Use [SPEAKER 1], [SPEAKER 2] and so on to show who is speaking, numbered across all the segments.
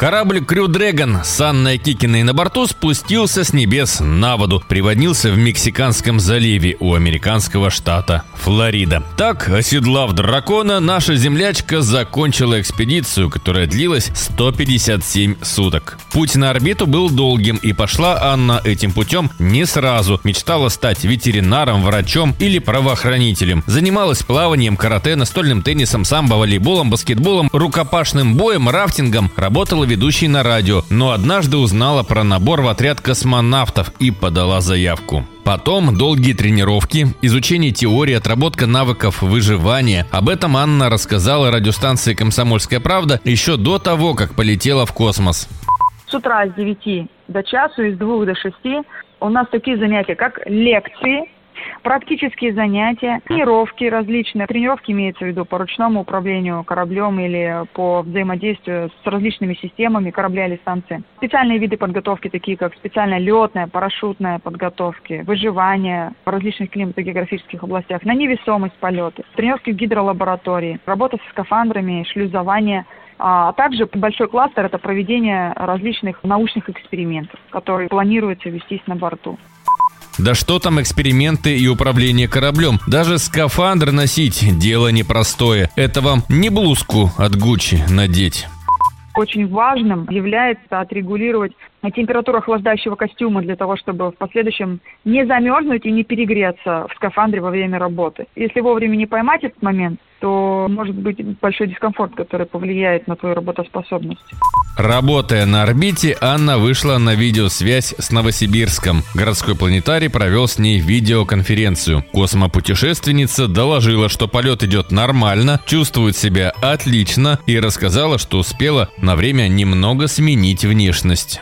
[SPEAKER 1] Корабль Крю Дрэгон с Анной Кикиной на борту спустился с небес на воду, приводнился в Мексиканском заливе у американского штата Флорида. Так, оседлав дракона, наша землячка закончила экспедицию, которая длилась 157 суток. Путь на орбиту был долгим, и пошла Анна этим путем не сразу. Мечтала стать ветеринаром, врачом или правоохранителем. Занималась плаванием, карате, настольным теннисом, самбо, волейболом, баскетболом, рукопашным боем, рафтингом. Работала ведущей на радио, но однажды узнала про набор в отряд космонавтов и подала заявку. Потом долгие тренировки, изучение теории, отработка навыков выживания. Об этом Анна рассказала радиостанции «Комсомольская правда» еще до того, как полетела в космос.
[SPEAKER 2] С утра с 9 до часу, из 2 до 6 у нас такие занятия, как лекции, практические занятия, тренировки различные. Тренировки имеются в виду по ручному управлению кораблем или по взаимодействию с различными системами корабля или станции. Специальные виды подготовки, такие как специальная летная, парашютная подготовки, выживание в различных климато-географических областях, на невесомость полеты, тренировки в гидролаборатории, работа со скафандрами, шлюзование а также большой кластер – это проведение различных научных экспериментов, которые планируется вестись на борту.
[SPEAKER 1] Да что там эксперименты и управление кораблем? Даже скафандр носить – дело непростое. Это вам не блузку от Гуччи надеть.
[SPEAKER 2] Очень важным является отрегулировать температуру охлаждающего костюма для того, чтобы в последующем не замерзнуть и не перегреться в скафандре во время работы. Если вовремя не поймать этот момент, то может быть большой дискомфорт, который повлияет на твою работоспособность.
[SPEAKER 1] Работая на орбите, Анна вышла на видеосвязь с Новосибирском. Городской планетарий провел с ней видеоконференцию. Космопутешественница доложила, что полет идет нормально, чувствует себя отлично и рассказала, что успела на время немного сменить внешность.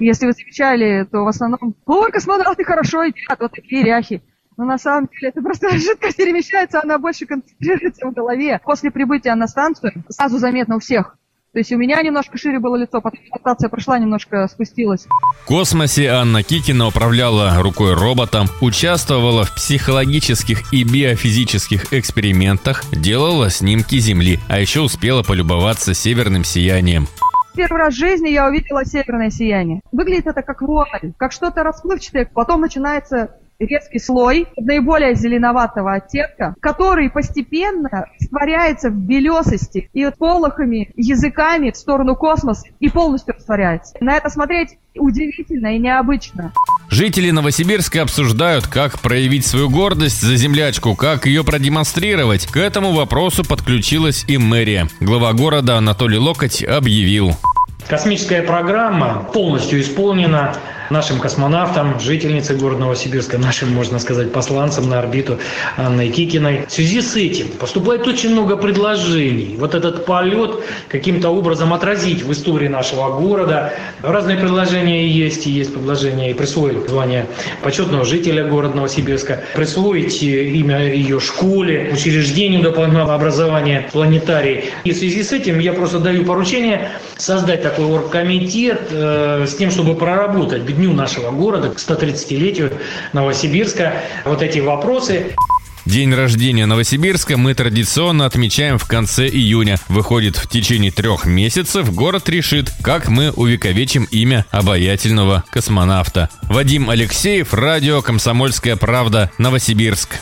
[SPEAKER 3] Если вы замечали, то в основном «Ой, космонавты хорошо едят, вот такие ряхи». Но на самом деле это просто жидкость перемещается, она больше концентрируется в голове. После прибытия на станцию сразу заметно у всех. То есть у меня немножко шире было лицо, потом адаптация прошла, немножко спустилась.
[SPEAKER 1] В космосе Анна Кикина управляла рукой роботом, участвовала в психологических и биофизических экспериментах, делала снимки Земли, а еще успела полюбоваться северным сиянием.
[SPEAKER 3] Первый раз в жизни я увидела северное сияние. Выглядит это как вуаль, как что-то расплывчатое. Потом начинается резкий слой наиболее зеленоватого оттенка, который постепенно растворяется в белесости и полохами, языками в сторону космоса и полностью растворяется. На это смотреть удивительно и необычно.
[SPEAKER 1] Жители Новосибирска обсуждают, как проявить свою гордость за землячку, как ее продемонстрировать. К этому вопросу подключилась и мэрия. Глава города Анатолий Локоть объявил.
[SPEAKER 4] Космическая программа полностью исполнена нашим космонавтам, жительницей города Новосибирска, нашим, можно сказать, посланцам на орбиту Анной Кикиной. В связи с этим поступает очень много предложений. Вот этот полет каким-то образом отразить в истории нашего города. Разные предложения есть, и есть предложение и присвоить звание почетного жителя города Новосибирска, присвоить имя ее школе, учреждению дополнительного образования, планетарий. И в связи с этим я просто даю поручение создать такой оргкомитет э, с тем, чтобы проработать дню нашего города, к 130-летию Новосибирска, вот эти вопросы.
[SPEAKER 1] День рождения Новосибирска мы традиционно отмечаем в конце июня. Выходит, в течение трех месяцев город решит, как мы увековечим имя обаятельного космонавта. Вадим Алексеев, радио «Комсомольская правда», Новосибирск.